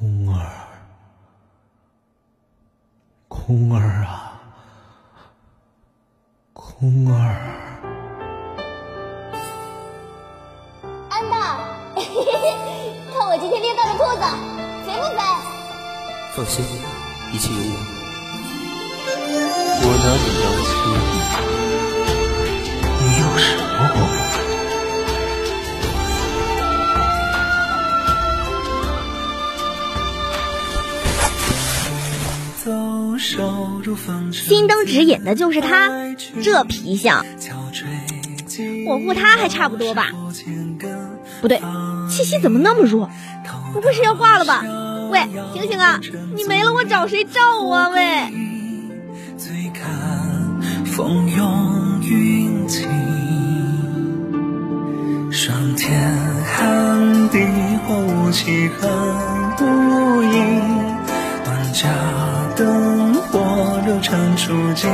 空儿，空儿啊，空儿。安娜，看我今天练到的兔子，肥不肥？放心，一切有我。我哪里心灯指引的就是他，这皮相，我护他还差不多吧？不对，气息怎么那么弱？不会是要挂了吧？喂，醒醒啊！你没了我找谁照啊？喂！霜天寒地，雾气寒无影，万家灯火流长初见，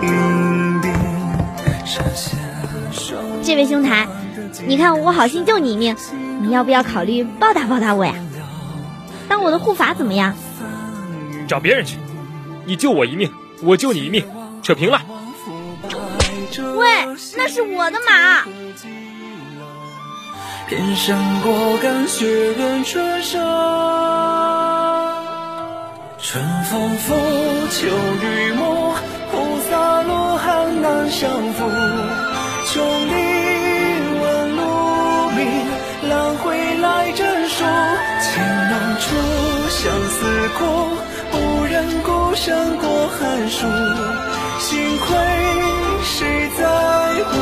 云鬓山下。这位兄台，你看我好心救你一命，你要不要考虑报答报答我呀？当我的护法怎么样？找别人去，你救我一命，我救你一命，扯平了。喂，那是我的马。偏胜过干雪润春生，春风拂秋雨暮，菩萨罗汉难相负。穷林问路迷，郎会来诊书。情难处，相思苦，不忍孤身过寒暑。幸亏谁在乎？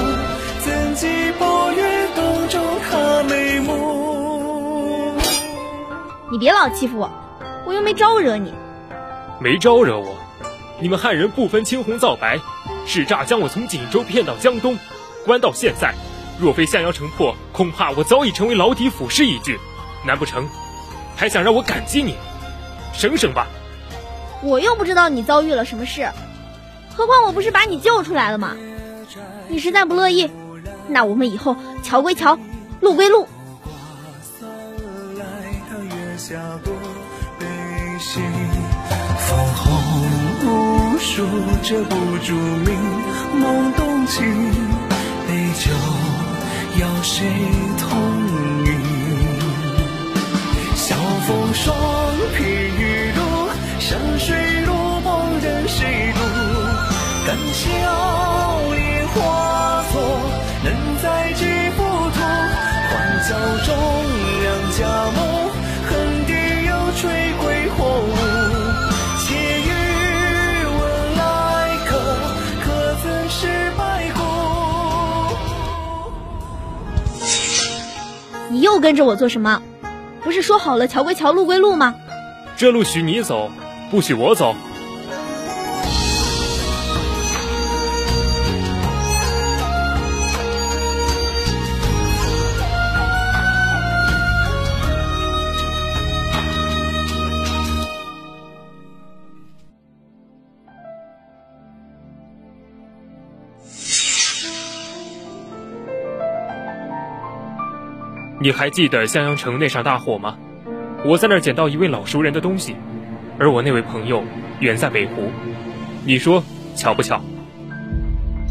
怎计波月洞中他眉目？你别老欺负我，我又没招惹你。没招惹我，你们汉人不分青红皂白，使诈将我从锦州骗到江东，关到现在。若非襄阳城破，恐怕我早已成为牢底腐尸一具。难不成还想让我感激你？省省吧！我又不知道你遭遇了什么事，何况我不是把你救出来了吗？你实在不乐意，那我们以后桥归桥，路归路。枫红无数，遮不住明梦动情。杯酒邀谁同饮？晓风霜，披雨露，山水路，旁人谁渡？敢笑莲花错，能载几幅图？欢笑中两家梦，跟着我做什么？不是说好了桥归桥，路归路吗？这路许你走，不许我走。你还记得襄阳城那场大火吗？我在那儿捡到一位老熟人的东西，而我那位朋友远在北湖。你说巧不巧？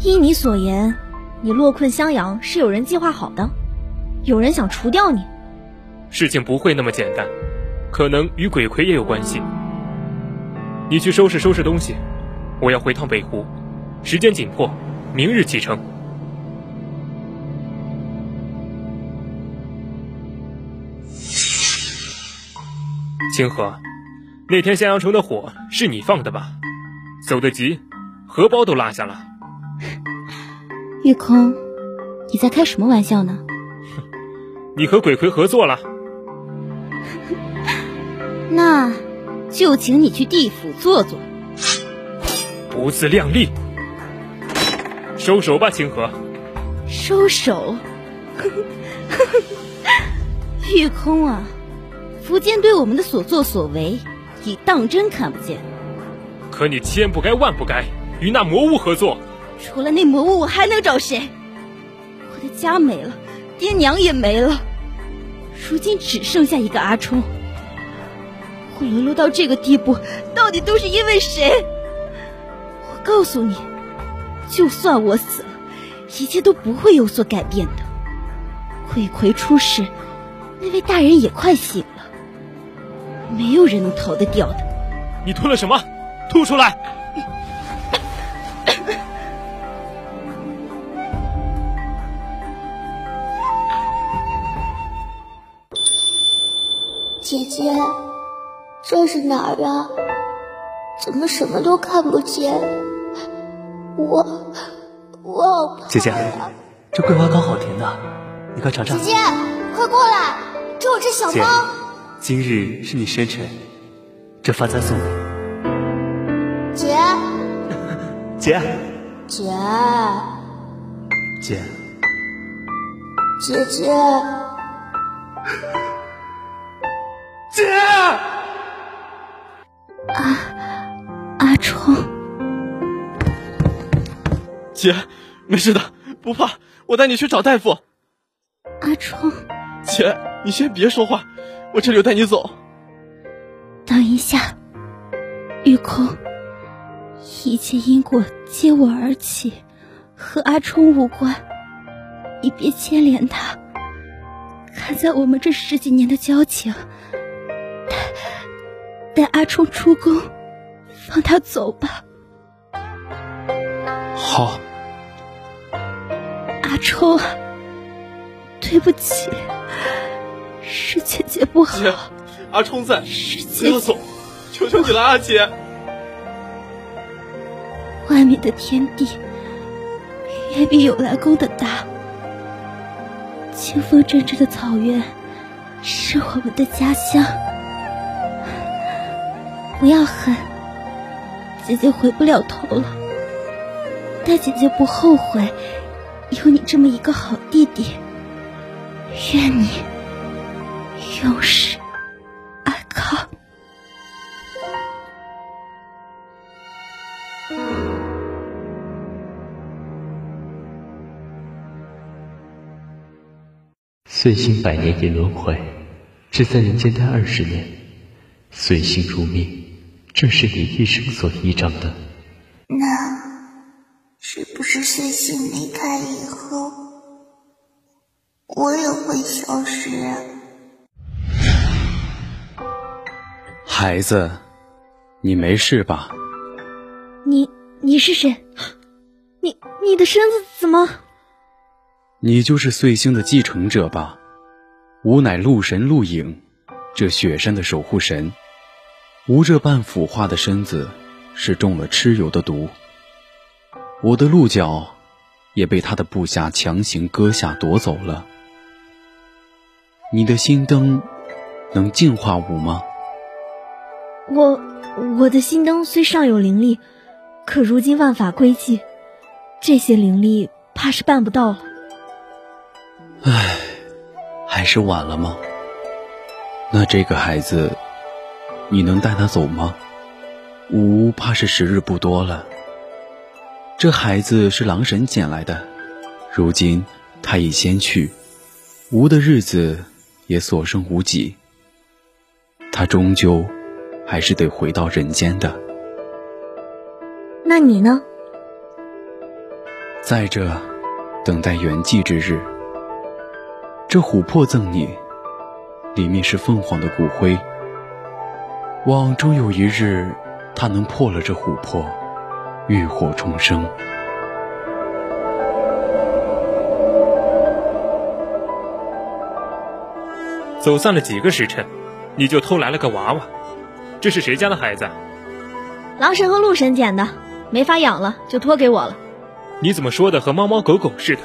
依你所言，你落困襄阳是有人计划好的，有人想除掉你。事情不会那么简单，可能与鬼魁也有关系。你去收拾收拾东西，我要回趟北湖，时间紧迫，明日启程。清河，那天襄阳城的火是你放的吧？走得急，荷包都落下了。玉空，你在开什么玩笑呢？你和鬼魁合作了？那就请你去地府坐坐。不自量力！收手吧，清河。收手。玉空啊，苻坚对我们的所作所为，已当真看不见。可你千不该万不该与那魔物合作。除了那魔物，我还能找谁？我的家没了，爹娘也没了，如今只剩下一个阿冲。我沦落到这个地步，到底都是因为谁？我告诉你，就算我死了，一切都不会有所改变的。鬼魁出世，那位大人也快醒了，没有人能逃得掉的。你吞了什么？吐出来！姐姐，这是哪儿啊？怎么什么都看不见？我我好怕呀姐姐，这桂花糕好甜的，你快尝尝。姐姐，快过来，这有只小猫。，今日是你生辰，这发簪送。你。姐姐，姐姐，姐姐，姐！阿冲，姐，没事的，不怕，我带你去找大夫。阿冲，姐，你先别说话，我这就带你走。等一下，玉空，一切因果皆我而起，和阿冲无关，你别牵连他。看在我们这十几年的交情，带带阿冲出宫，放他走吧。好，阿冲啊，对不起，是姐姐不好，姐，阿冲在。不要走，求求你了，阿，姐。外面的天地远比有来宫的大，清风阵阵的草原是我们的家乡。不要恨，姐姐回不了头了，但姐姐不后悔有你这么一个好弟弟。愿你永世安康。岁星百年也轮回，只在人间待二十年。岁星如命，正是你一生所依仗的。那是不是岁星离开以后，我也会消失啊？孩子，你没事吧？你你是谁？你你的身子怎么？你就是碎星的继承者吧？吾乃陆神陆影，这雪山的守护神。吾这半腐化的身子是中了蚩尤的毒，我的鹿角也被他的部下强行割下夺走了。你的心灯能净化吾吗？我我的心灯虽尚有灵力，可如今万法归寂，这些灵力怕是办不到了。唉，还是晚了吗？那这个孩子，你能带他走吗？吾怕是时日不多了。这孩子是狼神捡来的，如今他已先去，吾的日子也所剩无几。他终究还是得回到人间的。那你呢？在这，等待圆寂之日。这琥珀赠你，里面是凤凰的骨灰。望终有一日，它能破了这琥珀，浴火重生。走散了几个时辰，你就偷来了个娃娃，这是谁家的孩子？狼神和鹿神捡的，没法养了，就托给我了。你怎么说的和猫猫狗狗似的？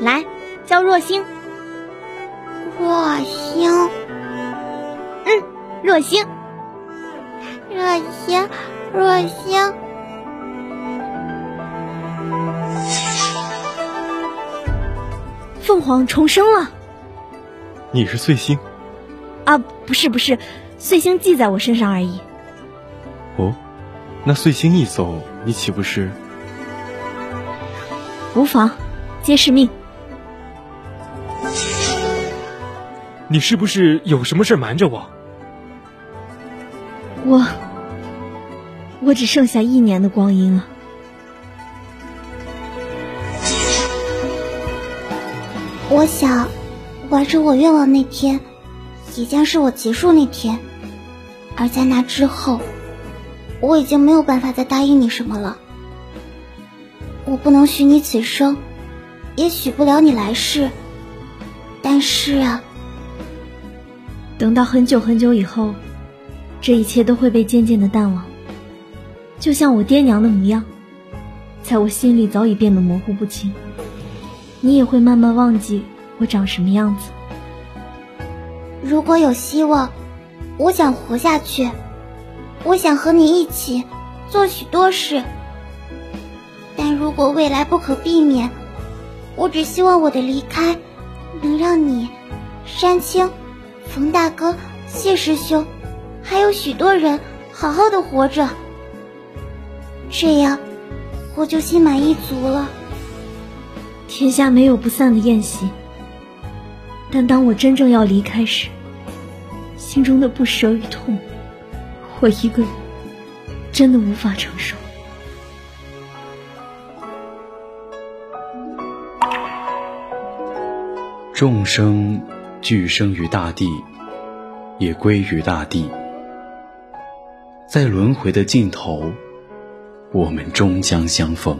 来，叫若星。若星，嗯，若星，若星，若星。凤凰重生了。你是碎星？啊，不是不是，碎星记在我身上而已。哦，那碎星一走，你岂不是？无妨，皆是命。你是不是有什么事瞒着我？我，我只剩下一年的光阴了。我想，完成我愿望那天，即将是我结束那天，而在那之后，我已经没有办法再答应你什么了。我不能许你此生，也许不了你来世。但是啊，等到很久很久以后，这一切都会被渐渐的淡忘，就像我爹娘的模样，在我心里早已变得模糊不清。你也会慢慢忘记我长什么样子。如果有希望，我想活下去，我想和你一起做许多事。但如果未来不可避免，我只希望我的离开。能让你、山青、冯大哥、谢师兄，还有许多人好好的活着，这样我就心满意足了。天下没有不散的宴席，但当我真正要离开时，心中的不舍与痛，我一个人真的无法承受。众生俱生于大地，也归于大地。在轮回的尽头，我们终将相逢。